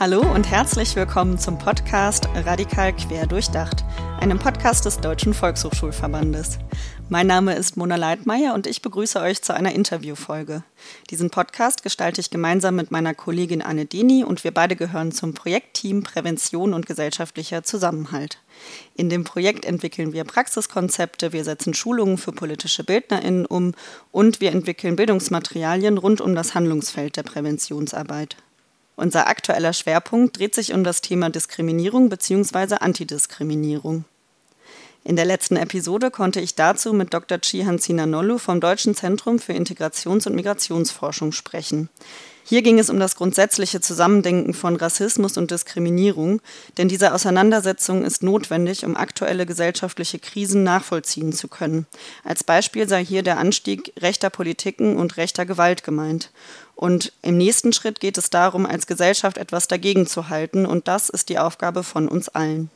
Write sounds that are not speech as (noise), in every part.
Hallo und herzlich willkommen zum Podcast Radikal Quer Durchdacht, einem Podcast des Deutschen Volkshochschulverbandes. Mein Name ist Mona Leitmeier und ich begrüße euch zu einer Interviewfolge. Diesen Podcast gestalte ich gemeinsam mit meiner Kollegin Anne Deni und wir beide gehören zum Projektteam Prävention und gesellschaftlicher Zusammenhalt. In dem Projekt entwickeln wir Praxiskonzepte, wir setzen Schulungen für politische BildnerInnen um und wir entwickeln Bildungsmaterialien rund um das Handlungsfeld der Präventionsarbeit. Unser aktueller Schwerpunkt dreht sich um das Thema Diskriminierung bzw. Antidiskriminierung. In der letzten Episode konnte ich dazu mit Dr. Chihan Sinanolu vom Deutschen Zentrum für Integrations- und Migrationsforschung sprechen. Hier ging es um das grundsätzliche Zusammendenken von Rassismus und Diskriminierung, denn diese Auseinandersetzung ist notwendig, um aktuelle gesellschaftliche Krisen nachvollziehen zu können. Als Beispiel sei hier der Anstieg rechter Politiken und rechter Gewalt gemeint. Und im nächsten Schritt geht es darum, als Gesellschaft etwas dagegen zu halten, und das ist die Aufgabe von uns allen.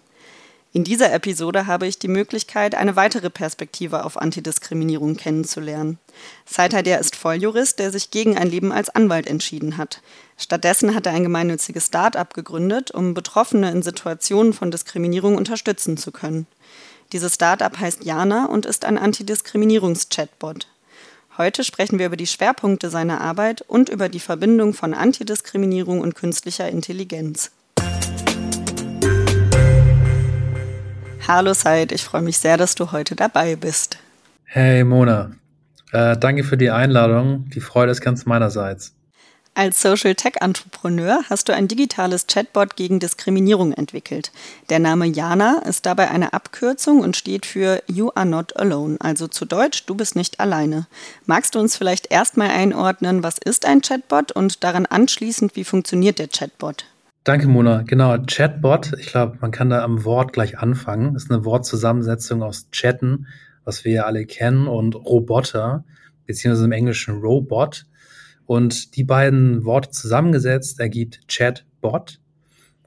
In dieser Episode habe ich die Möglichkeit, eine weitere Perspektive auf Antidiskriminierung kennenzulernen. Seither ist Volljurist, der sich gegen ein Leben als Anwalt entschieden hat. Stattdessen hat er ein gemeinnütziges Start-up gegründet, um Betroffene in Situationen von Diskriminierung unterstützen zu können. Dieses Start-up heißt Jana und ist ein Antidiskriminierungs-Chatbot. Heute sprechen wir über die Schwerpunkte seiner Arbeit und über die Verbindung von Antidiskriminierung und künstlicher Intelligenz. Hallo Said, ich freue mich sehr, dass du heute dabei bist. Hey Mona, äh, danke für die Einladung. Die Freude ist ganz meinerseits. Als Social Tech Entrepreneur hast du ein digitales Chatbot gegen Diskriminierung entwickelt. Der Name Jana ist dabei eine Abkürzung und steht für You are not alone, also zu Deutsch, du bist nicht alleine. Magst du uns vielleicht erstmal einordnen, was ist ein Chatbot und daran anschließend, wie funktioniert der Chatbot? Danke, Mona. Genau, Chatbot. Ich glaube, man kann da am Wort gleich anfangen. Das ist eine Wortzusammensetzung aus Chatten, was wir ja alle kennen, und Roboter, beziehungsweise im Englischen Robot. Und die beiden Worte zusammengesetzt ergibt Chatbot.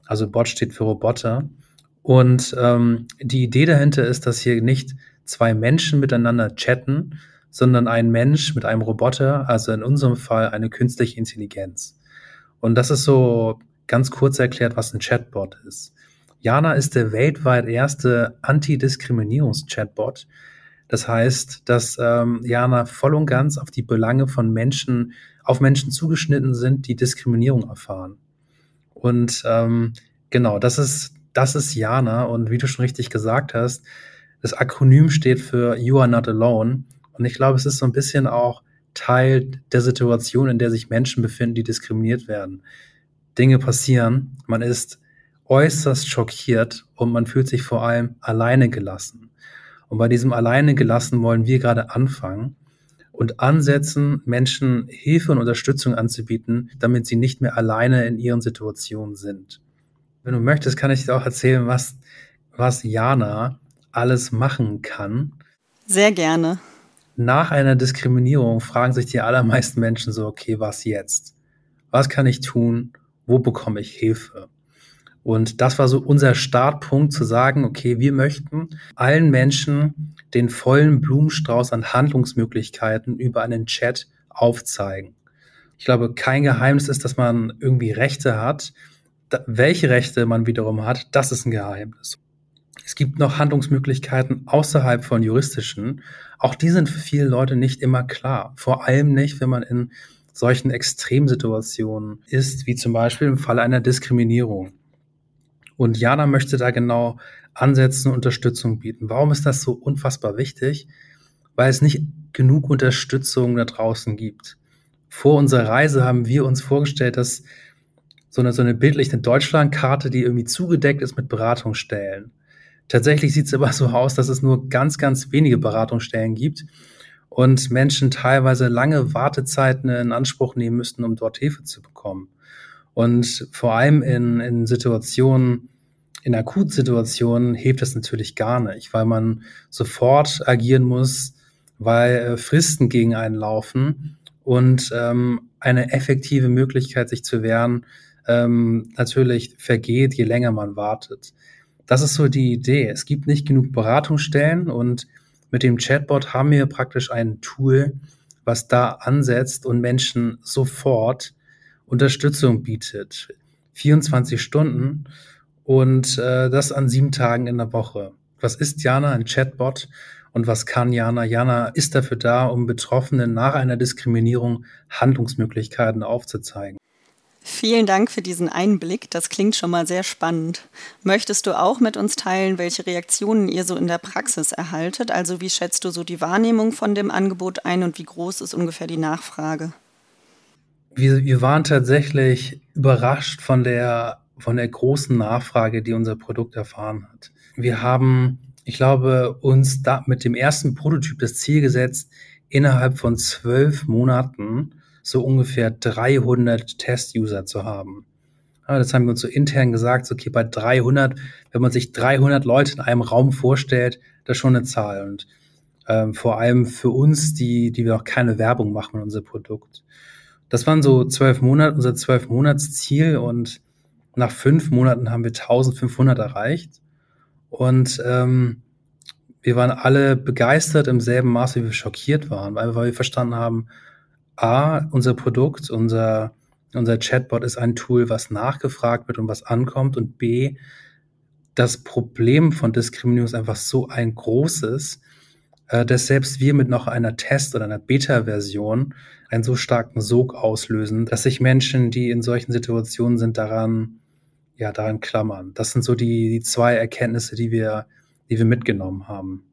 Also Bot steht für Roboter. Und ähm, die Idee dahinter ist, dass hier nicht zwei Menschen miteinander chatten, sondern ein Mensch mit einem Roboter, also in unserem Fall eine künstliche Intelligenz. Und das ist so ganz kurz erklärt, was ein Chatbot ist. Jana ist der weltweit erste Antidiskriminierungs-Chatbot. Das heißt, dass ähm, Jana voll und ganz auf die Belange von Menschen, auf Menschen zugeschnitten sind, die Diskriminierung erfahren. Und ähm, genau, das ist, das ist Jana. Und wie du schon richtig gesagt hast, das Akronym steht für You are not alone. Und ich glaube, es ist so ein bisschen auch Teil der Situation, in der sich Menschen befinden, die diskriminiert werden. Dinge passieren, man ist äußerst schockiert und man fühlt sich vor allem alleine gelassen. Und bei diesem alleine gelassen wollen wir gerade anfangen und ansetzen, Menschen Hilfe und Unterstützung anzubieten, damit sie nicht mehr alleine in ihren Situationen sind. Wenn du möchtest, kann ich dir auch erzählen, was, was Jana alles machen kann. Sehr gerne. Nach einer Diskriminierung fragen sich die allermeisten Menschen so, okay, was jetzt? Was kann ich tun, wo bekomme ich Hilfe? Und das war so unser Startpunkt zu sagen, okay, wir möchten allen Menschen den vollen Blumenstrauß an Handlungsmöglichkeiten über einen Chat aufzeigen. Ich glaube, kein Geheimnis ist, dass man irgendwie Rechte hat. Da, welche Rechte man wiederum hat, das ist ein Geheimnis. Es gibt noch Handlungsmöglichkeiten außerhalb von juristischen. Auch die sind für viele Leute nicht immer klar. Vor allem nicht, wenn man in solchen Extremsituationen ist, wie zum Beispiel im Fall einer Diskriminierung. Und Jana möchte da genau ansetzen, Unterstützung bieten. Warum ist das so unfassbar wichtig? Weil es nicht genug Unterstützung da draußen gibt. Vor unserer Reise haben wir uns vorgestellt, dass so eine, so eine bildliche Deutschlandkarte, die irgendwie zugedeckt ist mit Beratungsstellen. Tatsächlich sieht es aber so aus, dass es nur ganz, ganz wenige Beratungsstellen gibt und Menschen teilweise lange Wartezeiten in Anspruch nehmen müssten, um dort Hilfe zu bekommen. Und vor allem in, in Situationen, in Akutsituationen hilft das natürlich gar nicht, weil man sofort agieren muss, weil äh, Fristen gegen einen laufen und ähm, eine effektive Möglichkeit, sich zu wehren, ähm, natürlich vergeht, je länger man wartet. Das ist so die Idee. Es gibt nicht genug Beratungsstellen und mit dem Chatbot haben wir praktisch ein Tool, was da ansetzt und Menschen sofort Unterstützung bietet. 24 Stunden und äh, das an sieben Tagen in der Woche. Was ist Jana? Ein Chatbot. Und was kann Jana? Jana ist dafür da, um Betroffenen nach einer Diskriminierung Handlungsmöglichkeiten aufzuzeigen. Vielen Dank für diesen Einblick. Das klingt schon mal sehr spannend. Möchtest du auch mit uns teilen, welche Reaktionen ihr so in der Praxis erhaltet? Also wie schätzt du so die Wahrnehmung von dem Angebot ein und wie groß ist ungefähr die Nachfrage? Wir, wir waren tatsächlich überrascht von der, von der großen Nachfrage, die unser Produkt erfahren hat. Wir haben ich glaube, uns da mit dem ersten Prototyp das Ziel gesetzt, innerhalb von zwölf Monaten so ungefähr 300 Test-User zu haben. Ja, das haben wir uns so intern gesagt, so, okay, bei 300, wenn man sich 300 Leute in einem Raum vorstellt, das ist schon eine Zahl. Und ähm, vor allem für uns, die, die wir auch keine Werbung machen mit unser Produkt. Das waren so zwölf Monate, unser zwölf Monats Ziel und nach fünf Monaten haben wir 1500 erreicht. Und ähm, wir waren alle begeistert im selben Maße, wie wir schockiert waren, weil, weil wir verstanden haben, A, unser Produkt, unser, unser Chatbot ist ein Tool, was nachgefragt wird und was ankommt. Und B, das Problem von Diskriminierung ist einfach so ein großes, äh, dass selbst wir mit noch einer Test- oder einer Beta-Version einen so starken Sog auslösen, dass sich Menschen, die in solchen Situationen sind, daran ja, daran klammern. Das sind so die, die zwei Erkenntnisse, die wir, die wir mitgenommen haben.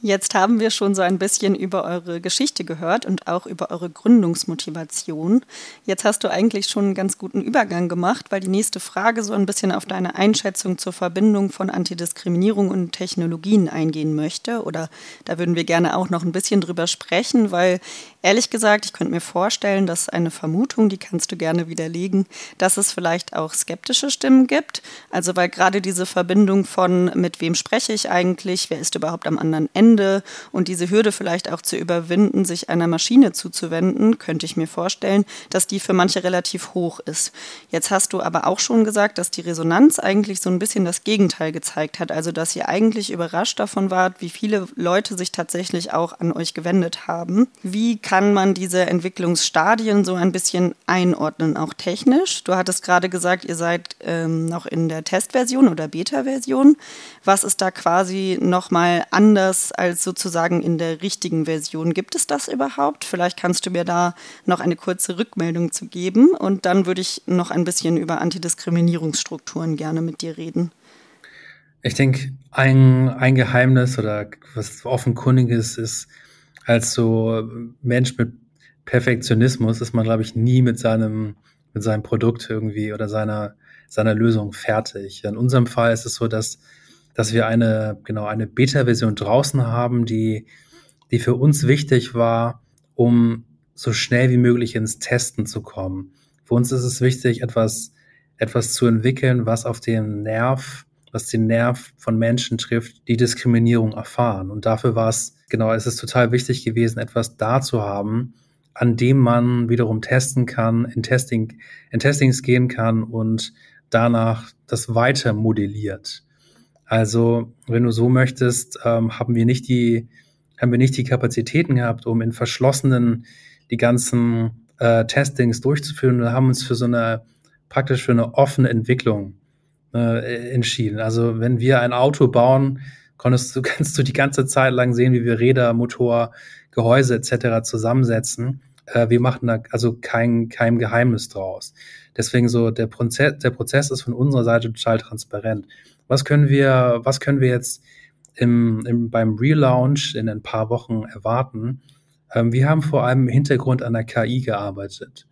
Jetzt haben wir schon so ein bisschen über eure Geschichte gehört und auch über eure Gründungsmotivation. Jetzt hast du eigentlich schon einen ganz guten Übergang gemacht, weil die nächste Frage so ein bisschen auf deine Einschätzung zur Verbindung von Antidiskriminierung und Technologien eingehen möchte. Oder da würden wir gerne auch noch ein bisschen drüber sprechen, weil ehrlich gesagt, ich könnte mir vorstellen, dass eine Vermutung, die kannst du gerne widerlegen, dass es vielleicht auch skeptische Stimmen gibt. Also weil gerade diese Verbindung von mit wem spreche ich eigentlich, wer ist überhaupt am anderen Ende, Ende und diese Hürde vielleicht auch zu überwinden, sich einer Maschine zuzuwenden, könnte ich mir vorstellen, dass die für manche relativ hoch ist. Jetzt hast du aber auch schon gesagt, dass die Resonanz eigentlich so ein bisschen das Gegenteil gezeigt hat, also dass ihr eigentlich überrascht davon wart, wie viele Leute sich tatsächlich auch an euch gewendet haben. Wie kann man diese Entwicklungsstadien so ein bisschen einordnen, auch technisch? Du hattest gerade gesagt, ihr seid ähm, noch in der Testversion oder Beta-Version. Was ist da quasi nochmal anders als sozusagen in der richtigen Version. Gibt es das überhaupt? Vielleicht kannst du mir da noch eine kurze Rückmeldung zu geben und dann würde ich noch ein bisschen über Antidiskriminierungsstrukturen gerne mit dir reden. Ich denke, ein, ein Geheimnis oder was offenkundiges ist, als so Mensch mit Perfektionismus ist man, glaube ich, nie mit seinem, mit seinem Produkt irgendwie oder seiner, seiner Lösung fertig. In unserem Fall ist es so, dass dass wir eine, genau, eine Beta-Version draußen haben, die, die für uns wichtig war, um so schnell wie möglich ins Testen zu kommen. Für uns ist es wichtig, etwas, etwas zu entwickeln, was auf den Nerv, was den Nerv von Menschen trifft, die Diskriminierung erfahren. Und dafür war es, genau, es ist total wichtig gewesen, etwas da zu haben, an dem man wiederum testen kann, in Testing, in Testings gehen kann und danach das weiter modelliert. Also, wenn du so möchtest, ähm, haben wir nicht die, haben wir nicht die Kapazitäten gehabt, um in verschlossenen die ganzen äh, Testings durchzuführen. Wir haben uns für so eine praktisch für eine offene Entwicklung äh, entschieden. Also, wenn wir ein Auto bauen, konntest du, (laughs) kannst du die ganze Zeit lang sehen, wie wir Räder, Motor, Gehäuse etc. zusammensetzen. Äh, wir machen da also kein, kein Geheimnis draus. Deswegen so, der Prozess, der Prozess ist von unserer Seite total transparent. Was können wir, was können wir jetzt im, im, beim Relaunch in ein paar Wochen erwarten? Ähm, wir haben vor allem im Hintergrund an der KI gearbeitet.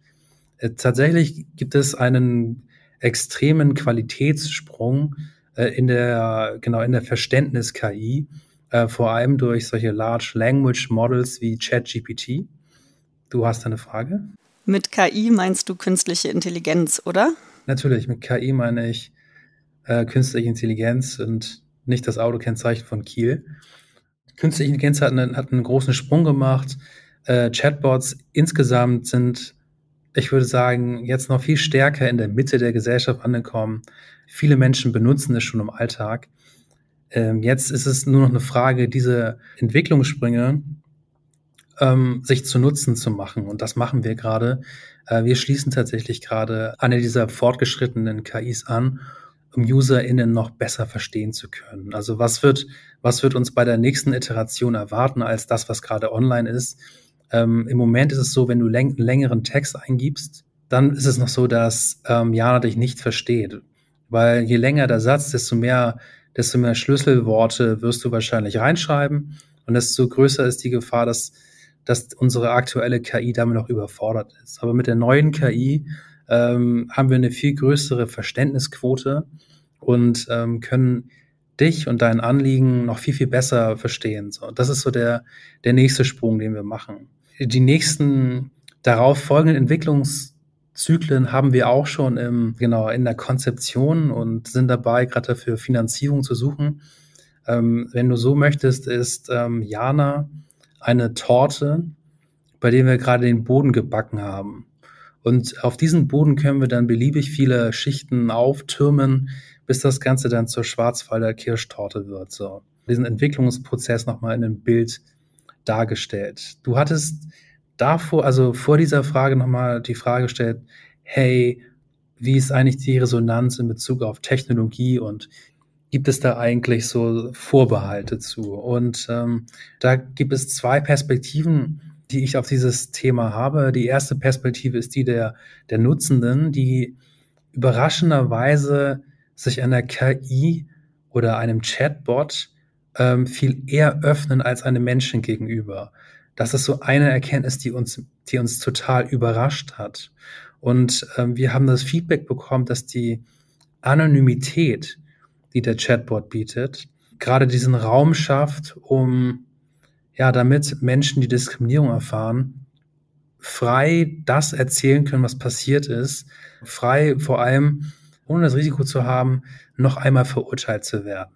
Äh, tatsächlich gibt es einen extremen Qualitätssprung äh, in der, genau, in der Verständnis-KI, äh, vor allem durch solche Large Language Models wie ChatGPT. Du hast eine Frage? Mit KI meinst du künstliche Intelligenz, oder? Natürlich, mit KI meine ich äh, künstliche Intelligenz und nicht das Autokennzeichen von Kiel. Künstliche Intelligenz hat einen, hat einen großen Sprung gemacht. Äh, Chatbots insgesamt sind, ich würde sagen, jetzt noch viel stärker in der Mitte der Gesellschaft angekommen. Viele Menschen benutzen es schon im Alltag. Ähm, jetzt ist es nur noch eine Frage, diese Entwicklungssprünge ähm, sich zu Nutzen zu machen. Und das machen wir gerade. Äh, wir schließen tatsächlich gerade eine dieser fortgeschrittenen KIs an, um UserInnen noch besser verstehen zu können. Also was wird, was wird uns bei der nächsten Iteration erwarten als das, was gerade online ist? Ähm, Im Moment ist es so, wenn du läng einen längeren Text eingibst, dann ist es noch so, dass ähm, Jana dich nicht versteht. Weil je länger der Satz, desto mehr, desto mehr Schlüsselworte wirst du wahrscheinlich reinschreiben und desto größer ist die Gefahr, dass, dass unsere aktuelle KI damit noch überfordert ist. Aber mit der neuen KI ähm, haben wir eine viel größere Verständnisquote und ähm, können dich und dein Anliegen noch viel, viel besser verstehen. So, das ist so der, der nächste Sprung, den wir machen. Die nächsten darauf folgenden Entwicklungszyklen haben wir auch schon im, genau, in der Konzeption und sind dabei, gerade dafür Finanzierung zu suchen. Ähm, wenn du so möchtest, ist ähm, Jana eine Torte, bei der wir gerade den Boden gebacken haben. Und auf diesen Boden können wir dann beliebig viele Schichten auftürmen, bis das Ganze dann zur Schwarzwalder Kirschtorte wird. So. Diesen Entwicklungsprozess nochmal in einem Bild dargestellt. Du hattest davor, also vor dieser Frage nochmal die Frage gestellt, hey, wie ist eigentlich die Resonanz in Bezug auf Technologie und gibt es da eigentlich so Vorbehalte zu? Und ähm, da gibt es zwei Perspektiven, die ich auf dieses Thema habe. Die erste Perspektive ist die der, der Nutzenden, die überraschenderweise sich einer KI oder einem Chatbot ähm, viel eher öffnen als einem Menschen gegenüber. Das ist so eine Erkenntnis, die uns, die uns total überrascht hat. Und ähm, wir haben das Feedback bekommen, dass die Anonymität, die der Chatbot bietet, gerade diesen Raum schafft, um ja, damit Menschen, die Diskriminierung erfahren, frei das erzählen können, was passiert ist, frei vor allem, ohne das Risiko zu haben, noch einmal verurteilt zu werden.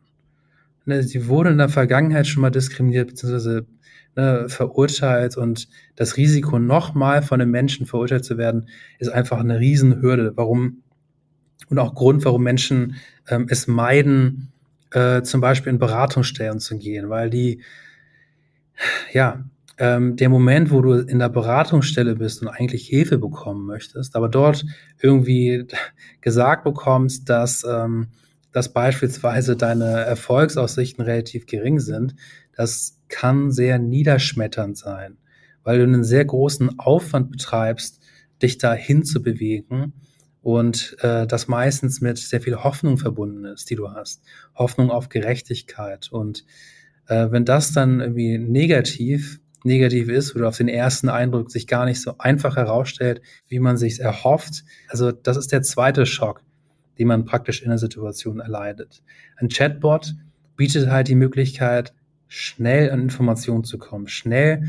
Ne, sie wurde in der Vergangenheit schon mal diskriminiert, beziehungsweise ne, verurteilt und das Risiko, nochmal von einem Menschen verurteilt zu werden, ist einfach eine Riesenhürde. Warum und auch Grund, warum Menschen ähm, es meiden, äh, zum Beispiel in Beratungsstellen zu gehen, weil die ja, ähm, der Moment, wo du in der Beratungsstelle bist und eigentlich Hilfe bekommen möchtest, aber dort irgendwie (laughs) gesagt bekommst, dass, ähm, dass beispielsweise deine Erfolgsaussichten relativ gering sind, das kann sehr niederschmetternd sein, weil du einen sehr großen Aufwand betreibst, dich dahin zu bewegen und äh, das meistens mit sehr viel Hoffnung verbunden ist, die du hast. Hoffnung auf Gerechtigkeit und äh, wenn das dann irgendwie negativ, negativ ist oder auf den ersten Eindruck sich gar nicht so einfach herausstellt, wie man sich erhofft, also das ist der zweite Schock, den man praktisch in der Situation erleidet. Ein Chatbot bietet halt die Möglichkeit, schnell an Informationen zu kommen, schnell,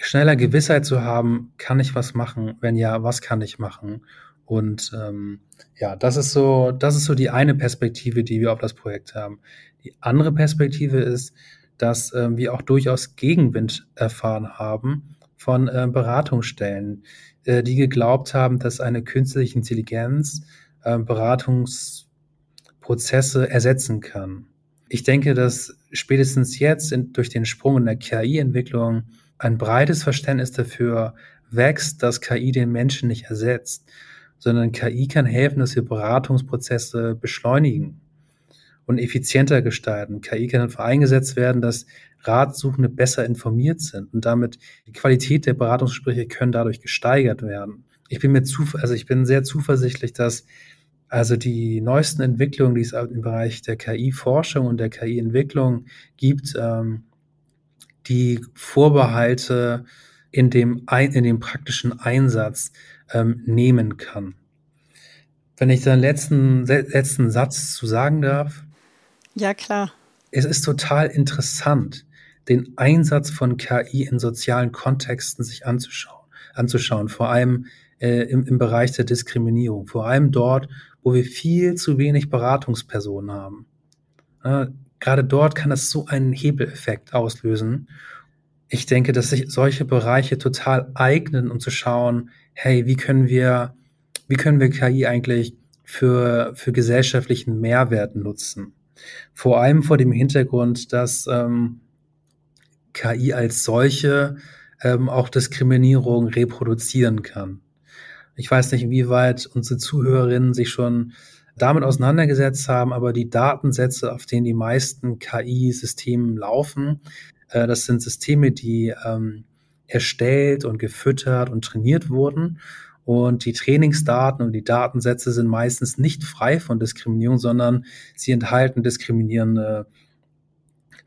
schneller Gewissheit zu haben, kann ich was machen? Wenn ja, was kann ich machen? Und ähm, ja, das ist so, das ist so die eine Perspektive, die wir auf das Projekt haben. Die andere Perspektive ist, dass äh, wir auch durchaus Gegenwind erfahren haben von äh, Beratungsstellen, äh, die geglaubt haben, dass eine künstliche Intelligenz äh, Beratungsprozesse ersetzen kann. Ich denke, dass spätestens jetzt in, durch den Sprung in der KI-Entwicklung ein breites Verständnis dafür wächst, dass KI den Menschen nicht ersetzt, sondern KI kann helfen, dass wir Beratungsprozesse beschleunigen und effizienter gestalten. KI kann dafür eingesetzt werden, dass Ratsuchende besser informiert sind und damit die Qualität der Beratungsgespräche können dadurch gesteigert werden. Ich bin mir zu, also ich bin sehr zuversichtlich, dass also die neuesten Entwicklungen, die es im Bereich der KI-Forschung und der KI-Entwicklung gibt, ähm, die Vorbehalte in dem, in dem praktischen Einsatz ähm, nehmen kann. Wenn ich da einen letzten, letzten Satz zu sagen darf, ja, klar. Es ist total interessant, den Einsatz von KI in sozialen Kontexten sich anzuschauen, anzuschauen, vor allem äh, im, im Bereich der Diskriminierung, vor allem dort, wo wir viel zu wenig Beratungspersonen haben. Äh, gerade dort kann das so einen Hebeleffekt auslösen. Ich denke, dass sich solche Bereiche total eignen, um zu schauen, hey, wie können wir, wie können wir KI eigentlich für, für gesellschaftlichen Mehrwert nutzen? Vor allem vor dem Hintergrund, dass ähm, KI als solche ähm, auch Diskriminierung reproduzieren kann. Ich weiß nicht, inwieweit unsere Zuhörerinnen sich schon damit auseinandergesetzt haben, aber die Datensätze, auf denen die meisten KI-Systeme laufen, äh, das sind Systeme, die ähm, erstellt und gefüttert und trainiert wurden. Und die Trainingsdaten und die Datensätze sind meistens nicht frei von Diskriminierung, sondern sie enthalten diskriminierende,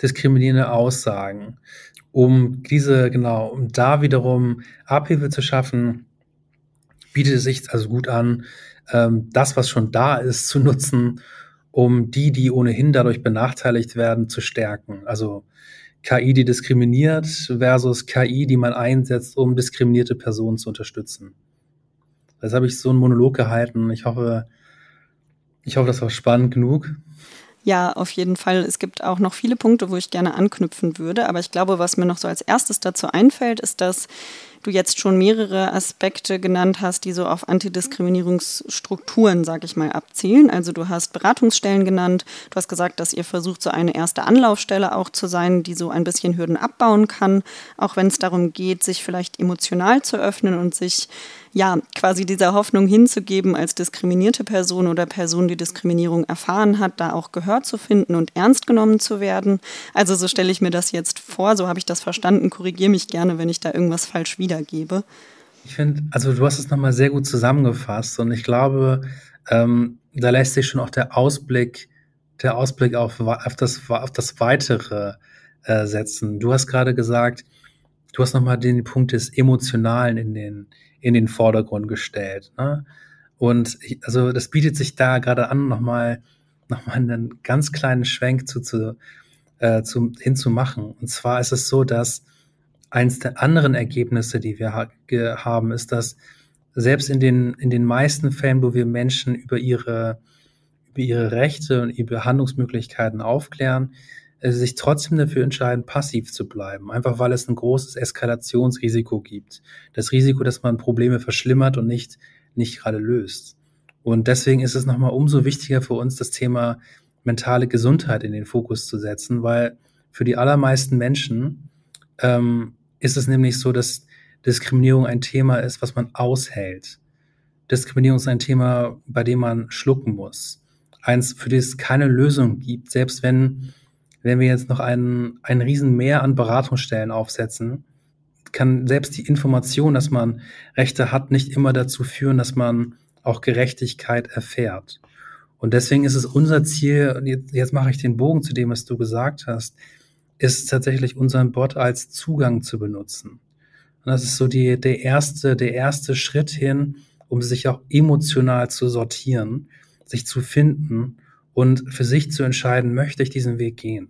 diskriminierende Aussagen. Um diese, genau, um da wiederum Abhilfe zu schaffen, bietet es sich also gut an, ähm, das, was schon da ist, zu nutzen, um die, die ohnehin dadurch benachteiligt werden, zu stärken. Also KI, die diskriminiert, versus KI, die man einsetzt, um diskriminierte Personen zu unterstützen. Jetzt habe ich so einen Monolog gehalten. Ich hoffe, ich hoffe, das war spannend genug. Ja, auf jeden Fall. Es gibt auch noch viele Punkte, wo ich gerne anknüpfen würde. Aber ich glaube, was mir noch so als erstes dazu einfällt, ist, dass du jetzt schon mehrere Aspekte genannt hast, die so auf Antidiskriminierungsstrukturen, sag ich mal, abzielen. Also du hast Beratungsstellen genannt, du hast gesagt, dass ihr versucht, so eine erste Anlaufstelle auch zu sein, die so ein bisschen Hürden abbauen kann, auch wenn es darum geht, sich vielleicht emotional zu öffnen und sich ja, quasi dieser Hoffnung hinzugeben, als diskriminierte Person oder Person, die Diskriminierung erfahren hat, da auch Gehör zu finden und ernst genommen zu werden. Also so stelle ich mir das jetzt vor, so habe ich das verstanden. Korrigiere mich gerne, wenn ich da irgendwas falsch wiedergebe. Ich finde, also du hast es nochmal sehr gut zusammengefasst und ich glaube, ähm, da lässt sich schon auch der Ausblick, der Ausblick auf, auf, das, auf das Weitere äh, setzen. Du hast gerade gesagt, du hast nochmal den Punkt des Emotionalen in den, in den Vordergrund gestellt. Ne? Und ich, also das bietet sich da gerade an, nochmal noch mal einen ganz kleinen Schwenk zu, zu, äh, zu, hinzumachen. Und zwar ist es so, dass eins der anderen Ergebnisse, die wir ha haben, ist, dass selbst in den, in den meisten Fällen, wo wir Menschen über ihre, über ihre Rechte und ihre Handlungsmöglichkeiten aufklären, sich trotzdem dafür entscheiden, passiv zu bleiben, einfach weil es ein großes Eskalationsrisiko gibt. Das Risiko, dass man Probleme verschlimmert und nicht, nicht gerade löst. Und deswegen ist es nochmal umso wichtiger für uns, das Thema mentale Gesundheit in den Fokus zu setzen, weil für die allermeisten Menschen ähm, ist es nämlich so, dass Diskriminierung ein Thema ist, was man aushält. Diskriminierung ist ein Thema, bei dem man schlucken muss. Eins, für das es keine Lösung gibt, selbst wenn wenn wir jetzt noch einen, ein Riesenmeer an Beratungsstellen aufsetzen, kann selbst die Information, dass man Rechte hat, nicht immer dazu führen, dass man auch Gerechtigkeit erfährt. Und deswegen ist es unser Ziel, jetzt, jetzt mache ich den Bogen zu dem, was du gesagt hast, ist tatsächlich unseren Bot als Zugang zu benutzen. Und das ist so die, der erste, der erste Schritt hin, um sich auch emotional zu sortieren, sich zu finden und für sich zu entscheiden, möchte ich diesen Weg gehen?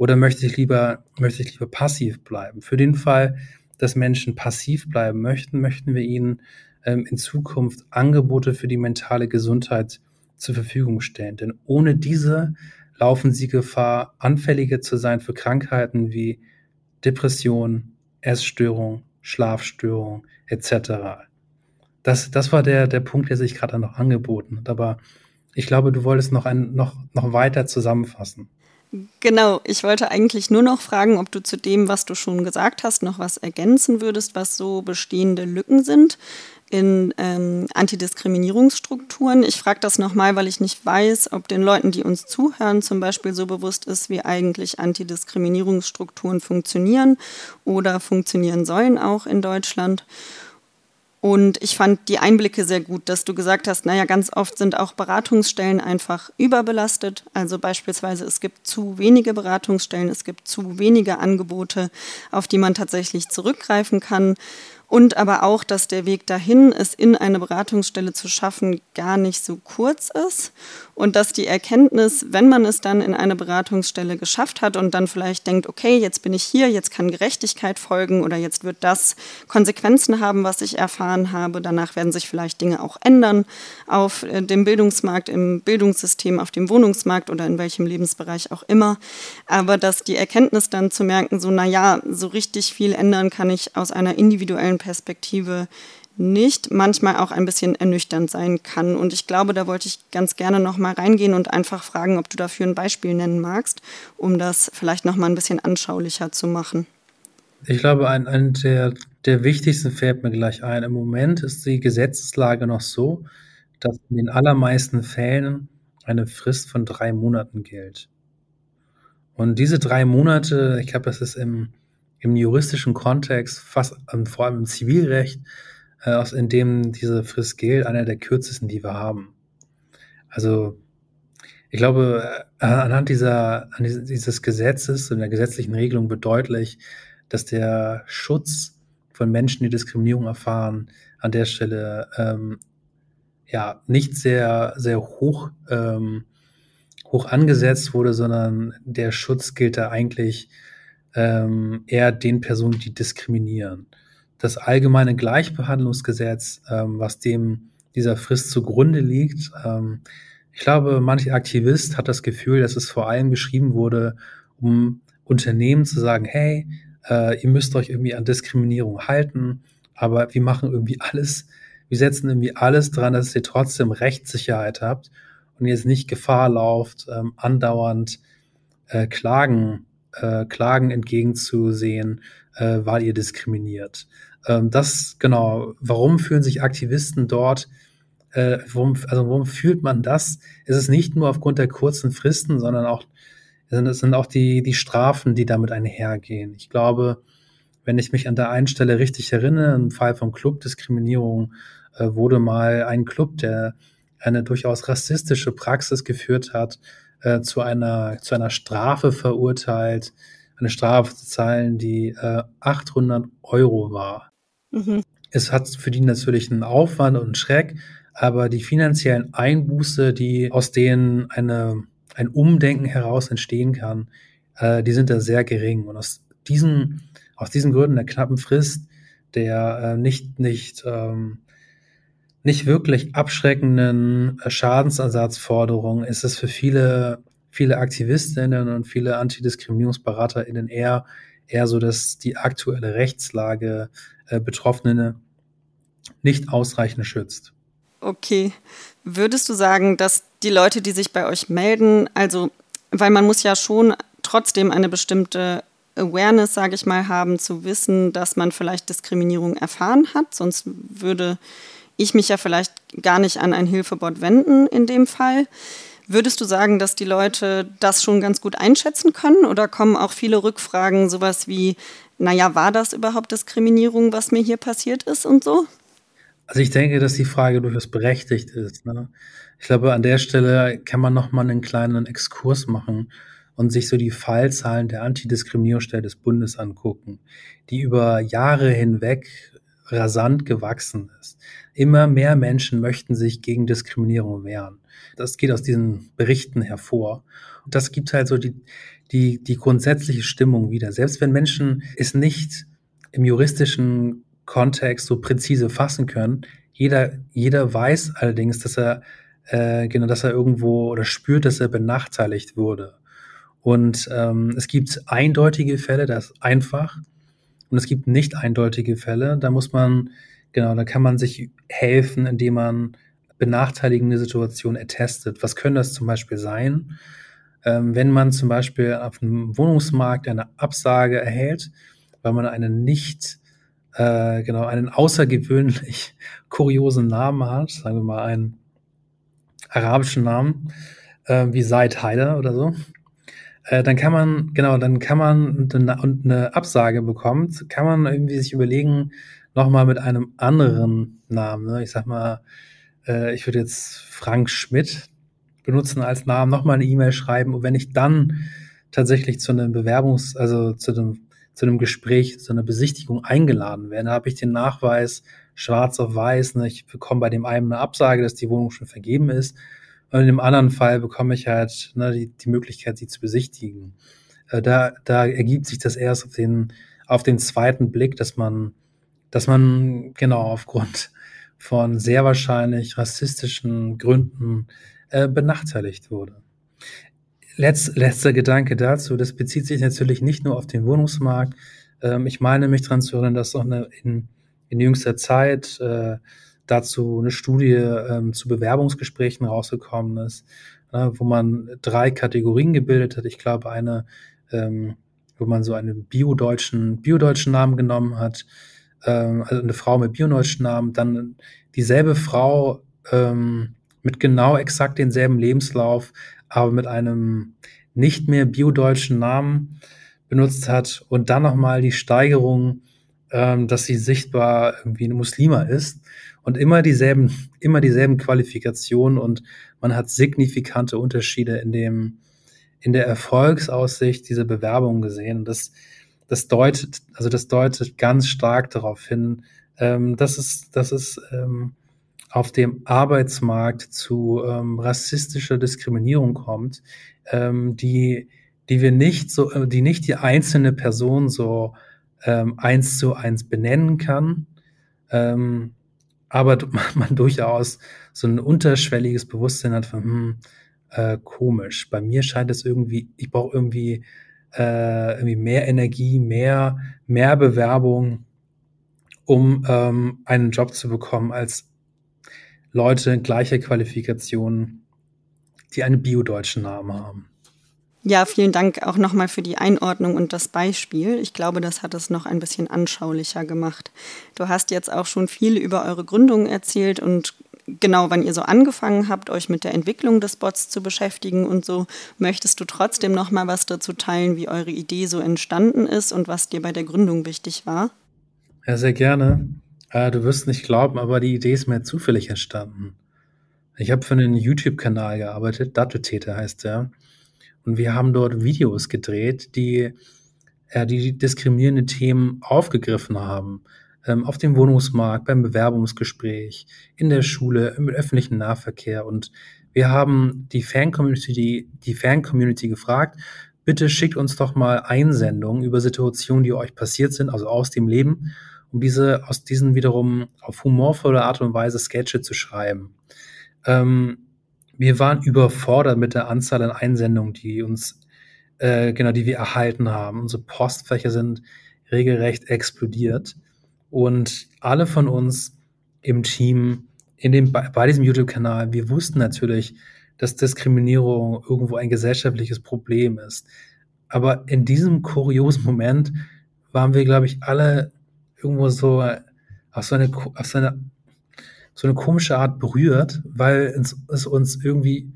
Oder möchte ich lieber, möchte ich lieber passiv bleiben? Für den Fall, dass Menschen passiv bleiben möchten, möchten wir ihnen ähm, in Zukunft Angebote für die mentale Gesundheit zur Verfügung stellen. Denn ohne diese laufen sie Gefahr, anfälliger zu sein für Krankheiten wie Depression, Essstörung, Schlafstörung etc. Das, das war der, der Punkt, der sich gerade noch angeboten hat. Aber ich glaube, du wolltest noch, ein, noch, noch weiter zusammenfassen. Genau, ich wollte eigentlich nur noch fragen, ob du zu dem, was du schon gesagt hast, noch was ergänzen würdest, was so bestehende Lücken sind in ähm, Antidiskriminierungsstrukturen. Ich frage das nochmal, weil ich nicht weiß, ob den Leuten, die uns zuhören, zum Beispiel so bewusst ist, wie eigentlich Antidiskriminierungsstrukturen funktionieren oder funktionieren sollen auch in Deutschland. Und ich fand die Einblicke sehr gut, dass du gesagt hast, naja, ganz oft sind auch Beratungsstellen einfach überbelastet. Also beispielsweise es gibt zu wenige Beratungsstellen, es gibt zu wenige Angebote, auf die man tatsächlich zurückgreifen kann und aber auch, dass der Weg dahin, es in eine Beratungsstelle zu schaffen, gar nicht so kurz ist und dass die Erkenntnis, wenn man es dann in eine Beratungsstelle geschafft hat und dann vielleicht denkt, okay, jetzt bin ich hier, jetzt kann Gerechtigkeit folgen oder jetzt wird das Konsequenzen haben, was ich erfahren habe, danach werden sich vielleicht Dinge auch ändern auf äh, dem Bildungsmarkt, im Bildungssystem, auf dem Wohnungsmarkt oder in welchem Lebensbereich auch immer, aber dass die Erkenntnis dann zu merken, so, na ja, so richtig viel ändern kann ich aus einer individuellen Perspektive nicht manchmal auch ein bisschen ernüchternd sein kann. Und ich glaube, da wollte ich ganz gerne noch mal reingehen und einfach fragen, ob du dafür ein Beispiel nennen magst, um das vielleicht noch mal ein bisschen anschaulicher zu machen. Ich glaube, ein, ein der, der wichtigsten fällt mir gleich ein. Im Moment ist die Gesetzeslage noch so, dass in den allermeisten Fällen eine Frist von drei Monaten gilt. Und diese drei Monate, ich glaube, das ist im, im juristischen Kontext, fast ähm, vor allem im Zivilrecht, äh, in dem diese Frist gilt, einer der kürzesten, die wir haben. Also ich glaube, äh, anhand dieser, an dieses Gesetzes und der gesetzlichen Regelung wird deutlich, dass der Schutz von Menschen, die Diskriminierung erfahren, an der Stelle ähm, ja nicht sehr, sehr hoch, ähm, hoch angesetzt wurde, sondern der Schutz gilt da eigentlich ähm, eher den Personen, die diskriminieren. Das allgemeine Gleichbehandlungsgesetz, ähm, was dem dieser Frist zugrunde liegt, ähm, ich glaube, manch Aktivist hat das Gefühl, dass es vor allem geschrieben wurde, um Unternehmen zu sagen, hey, äh, ihr müsst euch irgendwie an Diskriminierung halten, aber wir machen irgendwie alles, wir setzen irgendwie alles dran, dass ihr trotzdem Rechtssicherheit habt und jetzt nicht Gefahr lauft, ähm, andauernd äh, Klagen, äh, Klagen entgegenzusehen, äh, weil ihr diskriminiert. Ähm, das, genau, warum fühlen sich Aktivisten dort äh, warum, also warum fühlt man das? Es ist nicht nur aufgrund der kurzen Fristen, sondern auch, es sind auch die, die Strafen, die damit einhergehen. Ich glaube, wenn ich mich an der einen Stelle richtig erinnere, im Fall von Clubdiskriminierung äh, wurde mal ein Club, der eine durchaus rassistische Praxis geführt hat, äh, zu einer zu einer Strafe verurteilt, eine Strafe zu zahlen, die äh, 800 Euro war. Mhm. Es hat für die natürlich einen Aufwand und einen Schreck, aber die finanziellen Einbuße, die aus denen eine, ein Umdenken heraus entstehen kann, äh, die sind da sehr gering. Und aus diesen, aus diesen Gründen der knappen Frist, der äh, nicht, nicht, ähm, nicht wirklich abschreckenden äh, Schadensersatzforderungen ist es für viele, viele Aktivistinnen und viele AntidiskriminierungsberaterInnen eher, eher so, dass die aktuelle Rechtslage äh, Betroffene nicht ausreichend schützt. Okay. Würdest du sagen, dass die Leute, die sich bei euch melden, also, weil man muss ja schon trotzdem eine bestimmte Awareness, sage ich mal, haben, zu wissen, dass man vielleicht Diskriminierung erfahren hat, sonst würde ich mich ja vielleicht gar nicht an ein Hilfebot wenden in dem Fall. Würdest du sagen, dass die Leute das schon ganz gut einschätzen können oder kommen auch viele Rückfragen, sowas wie, naja, war das überhaupt Diskriminierung, was mir hier passiert ist und so? Also ich denke, dass die Frage durchaus berechtigt ist. Ne? Ich glaube, an der Stelle kann man noch mal einen kleinen Exkurs machen und sich so die Fallzahlen der Antidiskriminierungsstelle des Bundes angucken, die über Jahre hinweg rasant gewachsen ist. Immer mehr Menschen möchten sich gegen Diskriminierung wehren. Das geht aus diesen Berichten hervor. Und das gibt halt so die, die, die grundsätzliche Stimmung wieder. Selbst wenn Menschen es nicht im juristischen Kontext so präzise fassen können. Jeder, jeder weiß allerdings, dass er, äh, genau, dass er irgendwo oder spürt, dass er benachteiligt wurde. Und ähm, es gibt eindeutige Fälle, das ist einfach. Und es gibt nicht eindeutige Fälle. Da muss man, genau, da kann man sich helfen, indem man benachteiligende Situationen ertestet. Was können das zum Beispiel sein? Ähm, wenn man zum Beispiel auf einem Wohnungsmarkt eine Absage erhält, weil man eine nicht äh, genau einen außergewöhnlich (laughs) kuriosen Namen hat, sagen wir mal einen arabischen Namen, äh, wie Said Haider oder so, äh, dann kann man, genau, dann kann man eine, und eine Absage bekommt, kann man irgendwie sich überlegen, nochmal mit einem anderen Namen, ne? ich sag mal, äh, ich würde jetzt Frank Schmidt benutzen als Namen, nochmal eine E-Mail schreiben und wenn ich dann tatsächlich zu einem Bewerbungs-, also zu einem zu einem Gespräch, zu einer Besichtigung eingeladen werden. Da habe ich den Nachweis schwarz auf weiß. Ne? Ich bekomme bei dem einen eine Absage, dass die Wohnung schon vergeben ist. Und in dem anderen Fall bekomme ich halt ne, die, die Möglichkeit, sie zu besichtigen. Äh, da, da ergibt sich das erst auf den, auf den zweiten Blick, dass man, dass man genau aufgrund von sehr wahrscheinlich rassistischen Gründen äh, benachteiligt wurde. Letz, letzter Gedanke dazu, das bezieht sich natürlich nicht nur auf den Wohnungsmarkt. Ähm, ich meine mich daran zu erinnern, dass auch eine, in, in jüngster Zeit äh, dazu eine Studie ähm, zu Bewerbungsgesprächen rausgekommen ist, äh, wo man drei Kategorien gebildet hat. Ich glaube, eine ähm, wo man so einen biodeutschen, biodeutschen Namen genommen hat, ähm, also eine Frau mit biodeutschen Namen, dann dieselbe Frau ähm, mit genau exakt denselben Lebenslauf, aber mit einem nicht mehr biodeutschen Namen benutzt hat und dann nochmal die Steigerung, ähm, dass sie sichtbar irgendwie eine Muslima ist und immer dieselben, immer dieselben Qualifikationen und man hat signifikante Unterschiede in dem, in der Erfolgsaussicht dieser Bewerbung gesehen. Und das, das deutet, also das deutet ganz stark darauf hin, ähm, dass es, dass es ähm, auf dem Arbeitsmarkt zu ähm, rassistischer Diskriminierung kommt, ähm, die, die wir nicht so, äh, die nicht die einzelne Person so ähm, eins zu eins benennen kann, ähm, aber (laughs) man durchaus so ein unterschwelliges Bewusstsein hat von, hm, äh, komisch. Bei mir scheint es irgendwie, ich brauche irgendwie, äh, irgendwie mehr Energie, mehr, mehr Bewerbung, um ähm, einen Job zu bekommen, als Leute gleicher Qualifikationen, die einen biodeutschen Namen haben. Ja, vielen Dank auch nochmal für die Einordnung und das Beispiel. Ich glaube, das hat es noch ein bisschen anschaulicher gemacht. Du hast jetzt auch schon viel über eure Gründung erzählt und genau, wann ihr so angefangen habt, euch mit der Entwicklung des Bots zu beschäftigen und so. Möchtest du trotzdem noch mal was dazu teilen, wie eure Idee so entstanden ist und was dir bei der Gründung wichtig war? Ja, sehr gerne. Äh, du wirst nicht glauben, aber die Idee ist mir zufällig entstanden. Ich habe für einen YouTube-Kanal gearbeitet, Dattetäter heißt der. Und wir haben dort Videos gedreht, die, die diskriminierende Themen aufgegriffen haben. Ähm, auf dem Wohnungsmarkt, beim Bewerbungsgespräch, in der Schule, im öffentlichen Nahverkehr. Und wir haben die Fan-Community, die, die Fan-Community gefragt, bitte schickt uns doch mal Einsendungen über Situationen, die euch passiert sind, also aus dem Leben, um diese, aus diesen wiederum auf humorvolle Art und Weise Sketche zu schreiben. Ähm, wir waren überfordert mit der Anzahl an Einsendungen, die uns, äh, genau, die wir erhalten haben. Unsere Postfächer sind regelrecht explodiert. Und alle von uns im Team, in dem, bei, diesem YouTube-Kanal, wir wussten natürlich, dass Diskriminierung irgendwo ein gesellschaftliches Problem ist. Aber in diesem kuriosen Moment waren wir, glaube ich, alle irgendwo so auf so eine, auf so eine so eine komische Art berührt, weil es uns irgendwie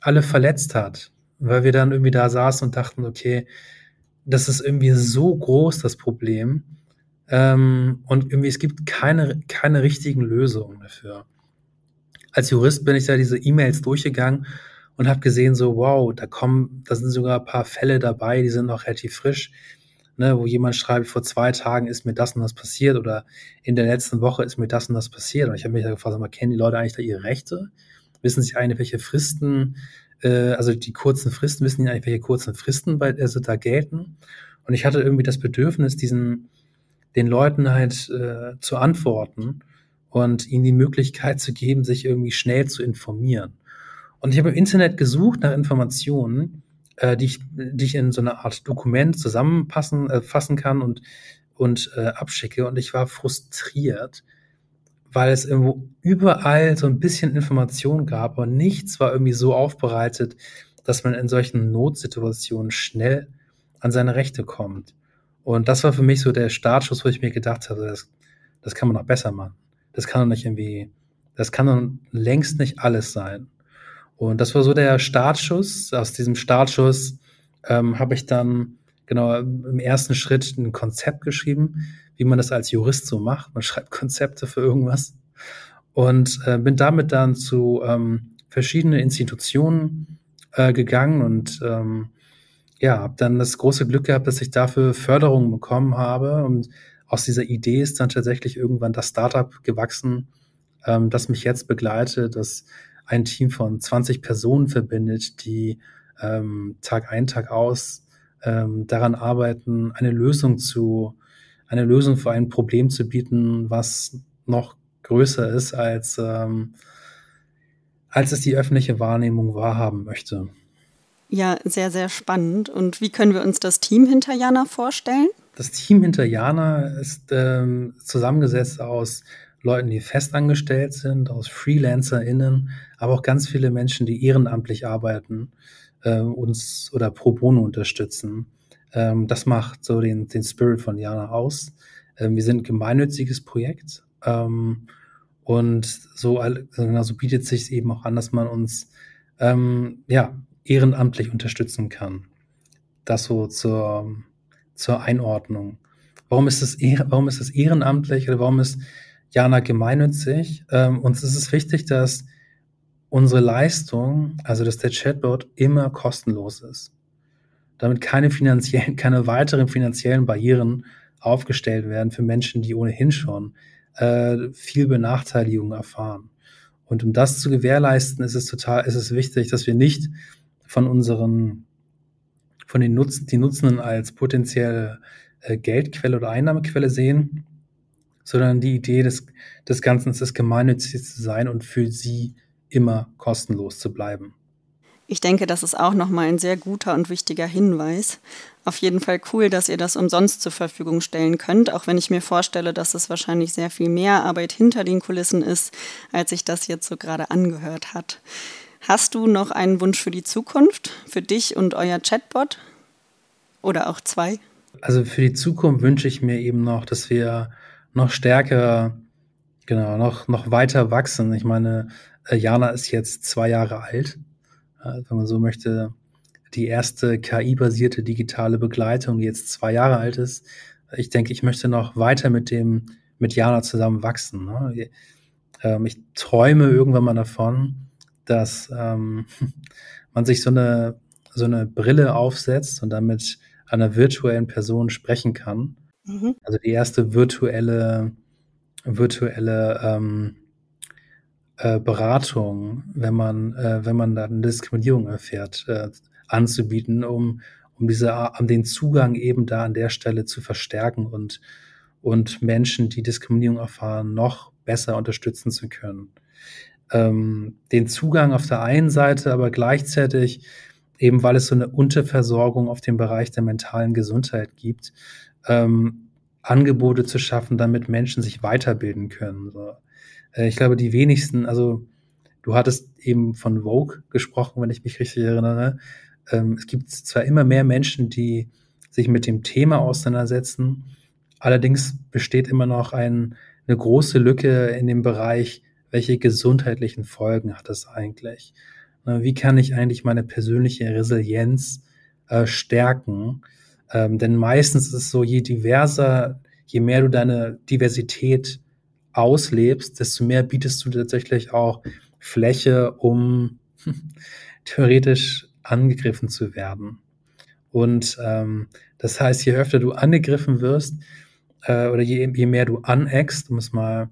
alle verletzt hat. Weil wir dann irgendwie da saßen und dachten, okay, das ist irgendwie so groß, das Problem. Ähm, und irgendwie, es gibt keine, keine richtigen Lösungen dafür. Als Jurist bin ich da diese E-Mails durchgegangen und habe gesehen, so, wow, da kommen, da sind sogar ein paar Fälle dabei, die sind noch relativ frisch ne, wo jemand schreibt, vor zwei Tagen ist mir das und das passiert oder in der letzten Woche ist mir das und das passiert. Und ich habe mich da gefragt, mal, kennen die Leute eigentlich da ihre Rechte? Wissen sie eigentlich, welche Fristen, äh, also die kurzen Fristen, wissen die eigentlich, welche kurzen Fristen bei, also da gelten? Und ich hatte irgendwie das Bedürfnis, diesen, den Leuten halt äh, zu antworten und ihnen die Möglichkeit zu geben, sich irgendwie schnell zu informieren. Und ich habe im Internet gesucht nach Informationen, äh, die, ich, die ich in so eine Art Dokument zusammenpassen äh, fassen kann und, und äh, abschicke. Und ich war frustriert, weil es irgendwo überall so ein bisschen Information gab und nichts war irgendwie so aufbereitet, dass man in solchen Notsituationen schnell an seine Rechte kommt. Und das war für mich so der Startschuss, wo ich mir gedacht habe, das, das kann man noch besser machen. Das kann doch nicht irgendwie, das kann doch längst nicht alles sein. Und das war so der Startschuss. Aus diesem Startschuss ähm, habe ich dann genau im ersten Schritt ein Konzept geschrieben, wie man das als Jurist so macht. Man schreibt Konzepte für irgendwas. Und äh, bin damit dann zu ähm, verschiedenen Institutionen äh, gegangen und ähm, ja, habe dann das große Glück gehabt, dass ich dafür Förderung bekommen habe. Und aus dieser Idee ist dann tatsächlich irgendwann das Startup gewachsen, ähm, das mich jetzt begleitet, das ein Team von 20 Personen verbindet, die ähm, Tag ein, Tag aus ähm, daran arbeiten, eine Lösung zu, eine Lösung für ein Problem zu bieten, was noch größer ist, als, ähm, als es die öffentliche Wahrnehmung wahrhaben möchte. Ja, sehr, sehr spannend. Und wie können wir uns das Team hinter Jana vorstellen? Das Team hinter Jana ist ähm, zusammengesetzt aus Leuten, die festangestellt sind, aus FreelancerInnen, aber auch ganz viele Menschen, die ehrenamtlich arbeiten, äh, uns oder pro bono unterstützen. Ähm, das macht so den, den Spirit von Jana aus. Ähm, wir sind ein gemeinnütziges Projekt. Ähm, und so, also bietet sich eben auch an, dass man uns ähm, ja, ehrenamtlich unterstützen kann. Das so zur, zur Einordnung. Warum ist, es, warum ist es ehrenamtlich oder warum ist Jana gemeinnützig? Ähm, uns ist es wichtig, dass unsere Leistung, also dass der Chatbot immer kostenlos ist. Damit keine finanziellen, (laughs) keine weiteren finanziellen Barrieren aufgestellt werden für Menschen, die ohnehin schon äh, viel Benachteiligung erfahren. Und um das zu gewährleisten, ist es total, ist es wichtig, dass wir nicht von unseren, von den Nutzen, die Nutzenden als potenzielle äh, Geldquelle oder Einnahmequelle sehen, sondern die Idee des, des Ganzen ist es, gemeinnützig zu sein und für sie immer kostenlos zu bleiben. Ich denke, das ist auch nochmal ein sehr guter und wichtiger Hinweis. Auf jeden Fall cool, dass ihr das umsonst zur Verfügung stellen könnt, auch wenn ich mir vorstelle, dass es wahrscheinlich sehr viel mehr Arbeit hinter den Kulissen ist, als sich das jetzt so gerade angehört hat. Hast du noch einen Wunsch für die Zukunft, für dich und euer Chatbot? Oder auch zwei? Also für die Zukunft wünsche ich mir eben noch, dass wir noch stärker, genau, noch, noch weiter wachsen. Ich meine, äh, Jana ist jetzt zwei Jahre alt. Wenn man so möchte, die erste KI-basierte digitale Begleitung, die jetzt zwei Jahre alt ist. Ich denke, ich möchte noch weiter mit dem, mit Jana zusammen wachsen. Ne? Ähm, ich träume irgendwann mal davon, dass ähm, (laughs) man sich so eine, so eine Brille aufsetzt und damit einer virtuellen Person sprechen kann. Mhm. Also die erste virtuelle, virtuelle ähm, äh, Beratung, wenn man, äh, wenn man dann Diskriminierung erfährt, äh, anzubieten, um, um diese, um den Zugang eben da an der Stelle zu verstärken und, und Menschen, die Diskriminierung erfahren, noch besser unterstützen zu können. Ähm, den Zugang auf der einen Seite, aber gleichzeitig eben weil es so eine Unterversorgung auf dem Bereich der mentalen Gesundheit gibt, ähm, Angebote zu schaffen, damit Menschen sich weiterbilden können. So. Äh, ich glaube, die wenigsten, also du hattest eben von Vogue gesprochen, wenn ich mich richtig erinnere. Ähm, es gibt zwar immer mehr Menschen, die sich mit dem Thema auseinandersetzen, allerdings besteht immer noch ein, eine große Lücke in dem Bereich, welche gesundheitlichen Folgen hat es eigentlich? Wie kann ich eigentlich meine persönliche Resilienz äh, stärken? Ähm, denn meistens ist es so, je diverser, je mehr du deine Diversität auslebst, desto mehr bietest du tatsächlich auch Fläche, um (laughs) theoretisch angegriffen zu werden. Und ähm, das heißt, je öfter du angegriffen wirst äh, oder je, je mehr du aneckst, um es mal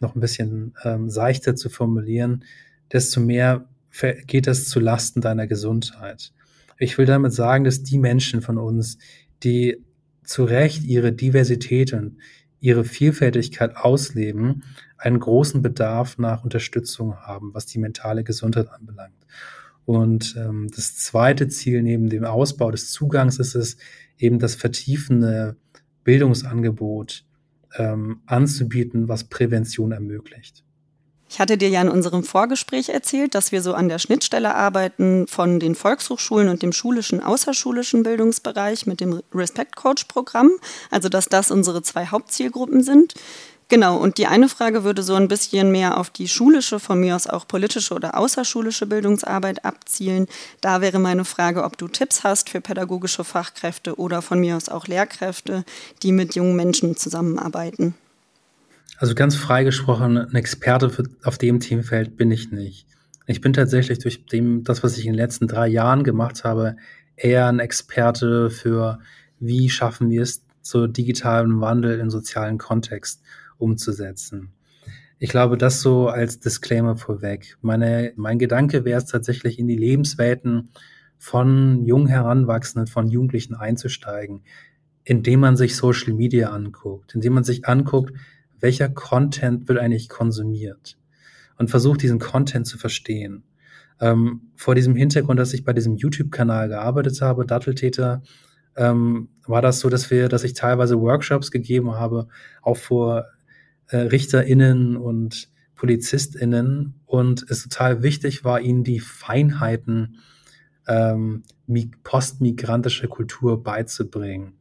noch ein bisschen ähm, seichter zu formulieren, desto mehr geht das zu Lasten deiner Gesundheit. Ich will damit sagen, dass die Menschen von uns, die zu Recht ihre Diversität und ihre Vielfältigkeit ausleben, einen großen Bedarf nach Unterstützung haben, was die mentale Gesundheit anbelangt. Und ähm, das zweite Ziel neben dem Ausbau des Zugangs ist es, eben das vertiefende Bildungsangebot ähm, anzubieten, was Prävention ermöglicht. Ich hatte dir ja in unserem Vorgespräch erzählt, dass wir so an der Schnittstelle arbeiten von den Volkshochschulen und dem schulischen, außerschulischen Bildungsbereich mit dem Respect Coach Programm. Also, dass das unsere zwei Hauptzielgruppen sind. Genau, und die eine Frage würde so ein bisschen mehr auf die schulische, von mir aus auch politische oder außerschulische Bildungsarbeit abzielen. Da wäre meine Frage, ob du Tipps hast für pädagogische Fachkräfte oder von mir aus auch Lehrkräfte, die mit jungen Menschen zusammenarbeiten. Also ganz freigesprochen, ein Experte für, auf dem Themenfeld bin ich nicht. Ich bin tatsächlich durch dem, das, was ich in den letzten drei Jahren gemacht habe, eher ein Experte für, wie schaffen wir es, so digitalen Wandel im sozialen Kontext umzusetzen. Ich glaube, das so als Disclaimer vorweg. Meine, mein Gedanke wäre es tatsächlich, in die Lebenswelten von jungen Heranwachsenden, von Jugendlichen einzusteigen, indem man sich Social Media anguckt, indem man sich anguckt, welcher Content wird eigentlich konsumiert und versucht diesen Content zu verstehen. Ähm, vor diesem Hintergrund, dass ich bei diesem YouTube-Kanal gearbeitet habe, Datteltäter, ähm, war das so, dass wir, dass ich teilweise Workshops gegeben habe, auch vor äh, RichterInnen und PolizistInnen und es total wichtig war, ihnen die Feinheiten ähm, postmigrantische Kultur beizubringen.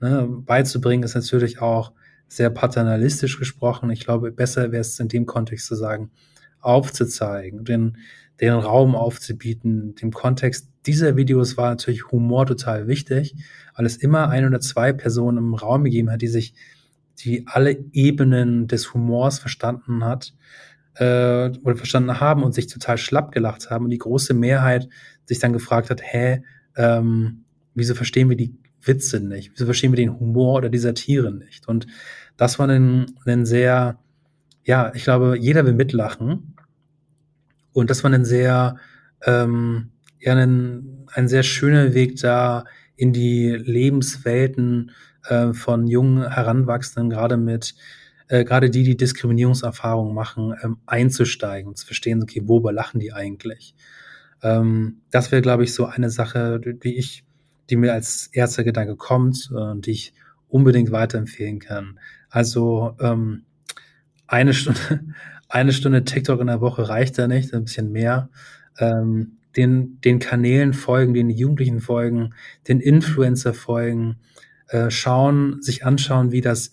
Ne, beizubringen ist natürlich auch sehr paternalistisch gesprochen. Ich glaube, besser wäre es in dem Kontext zu sagen, aufzuzeigen, den, den Raum aufzubieten. Dem Kontext dieser Videos war natürlich Humor total wichtig, weil es immer ein oder zwei Personen im Raum gegeben hat, die sich, die alle Ebenen des Humors verstanden hat äh, oder verstanden haben und sich total schlapp gelacht haben und die große Mehrheit sich dann gefragt hat, hä, ähm, wieso verstehen wir die Witze nicht? Wieso verstehen wir den Humor oder die Satire nicht? Und das war ein, ein sehr, ja, ich glaube, jeder will mitlachen. Und das war ein sehr, ähm, ja, ein, ein sehr schöner Weg da in die Lebenswelten äh, von jungen Heranwachsenden, gerade mit äh, gerade die, die Diskriminierungserfahrungen machen, ähm, einzusteigen und zu verstehen, okay, worüber lachen die eigentlich? Ähm, das wäre, glaube ich, so eine Sache, die ich, die mir als erster Gedanke kommt und äh, die ich unbedingt weiterempfehlen kann. Also ähm, eine Stunde, (laughs) eine Stunde TikTok in der Woche reicht da nicht, ein bisschen mehr. Ähm, den, den Kanälen folgen, den Jugendlichen folgen, den Influencer folgen, äh, schauen, sich anschauen, wie das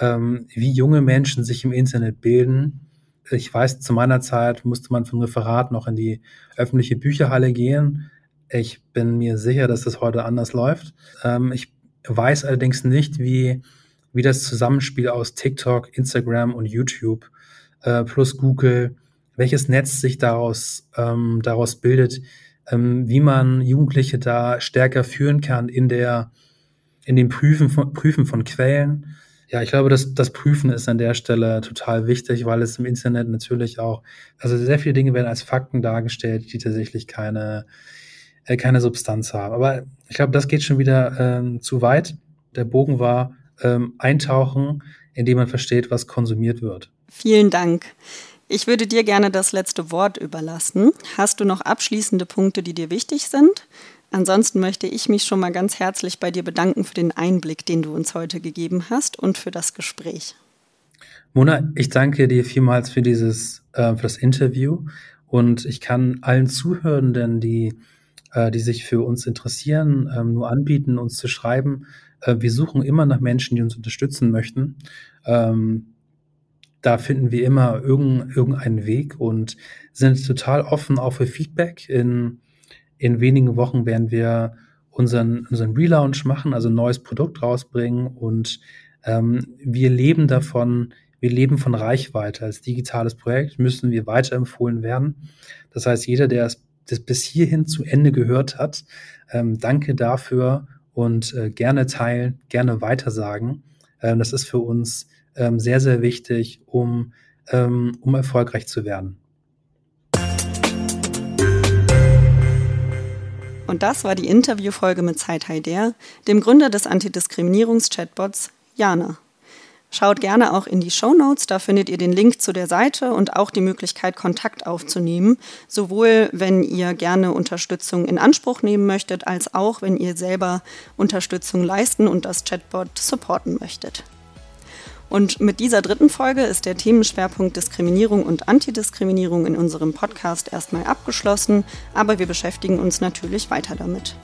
ähm, wie junge Menschen sich im Internet bilden. Ich weiß, zu meiner Zeit musste man vom Referat noch in die öffentliche Bücherhalle gehen. Ich bin mir sicher, dass das heute anders läuft. Ähm, ich weiß allerdings nicht, wie, wie das Zusammenspiel aus TikTok, Instagram und YouTube äh, plus Google, welches Netz sich daraus, ähm, daraus bildet, ähm, wie man Jugendliche da stärker führen kann in der, in dem Prüfen von, Prüfen von Quellen, ja, ich glaube, das, das Prüfen ist an der Stelle total wichtig, weil es im Internet natürlich auch, also sehr viele Dinge werden als Fakten dargestellt, die tatsächlich keine, äh, keine Substanz haben. Aber ich glaube, das geht schon wieder ähm, zu weit. Der Bogen war ähm, eintauchen, indem man versteht, was konsumiert wird. Vielen Dank. Ich würde dir gerne das letzte Wort überlassen. Hast du noch abschließende Punkte, die dir wichtig sind? Ansonsten möchte ich mich schon mal ganz herzlich bei dir bedanken für den Einblick, den du uns heute gegeben hast und für das Gespräch. Mona, ich danke dir vielmals für dieses, äh, für das Interview und ich kann allen Zuhörenden, die, äh, die sich für uns interessieren, ähm, nur anbieten, uns zu schreiben. Äh, wir suchen immer nach Menschen, die uns unterstützen möchten. Ähm, da finden wir immer irgendeinen irgendeinen Weg und sind total offen auch für Feedback in in wenigen Wochen werden wir unseren, unseren Relaunch machen, also ein neues Produkt rausbringen und ähm, wir leben davon, wir leben von Reichweite. Als digitales Projekt müssen wir weiterempfohlen werden. Das heißt, jeder, der es das bis hierhin zu Ende gehört hat, ähm, danke dafür und äh, gerne teilen, gerne weitersagen. Ähm, das ist für uns ähm, sehr, sehr wichtig, um, ähm, um erfolgreich zu werden. Und das war die Interviewfolge mit Zeit Haider, dem Gründer des Antidiskriminierungs-Chatbots Jana. Schaut gerne auch in die Show Notes, da findet ihr den Link zu der Seite und auch die Möglichkeit, Kontakt aufzunehmen, sowohl wenn ihr gerne Unterstützung in Anspruch nehmen möchtet, als auch wenn ihr selber Unterstützung leisten und das Chatbot supporten möchtet. Und mit dieser dritten Folge ist der Themenschwerpunkt Diskriminierung und Antidiskriminierung in unserem Podcast erstmal abgeschlossen, aber wir beschäftigen uns natürlich weiter damit.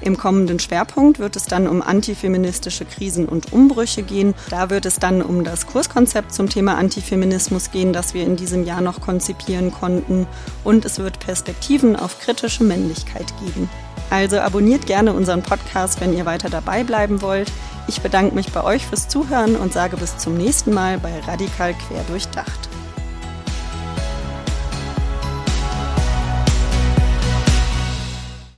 Im kommenden Schwerpunkt wird es dann um antifeministische Krisen und Umbrüche gehen. Da wird es dann um das Kurskonzept zum Thema Antifeminismus gehen, das wir in diesem Jahr noch konzipieren konnten. Und es wird Perspektiven auf kritische Männlichkeit geben. Also abonniert gerne unseren Podcast, wenn ihr weiter dabei bleiben wollt. Ich bedanke mich bei euch fürs Zuhören und sage bis zum nächsten Mal bei Radikal Quer durchdacht.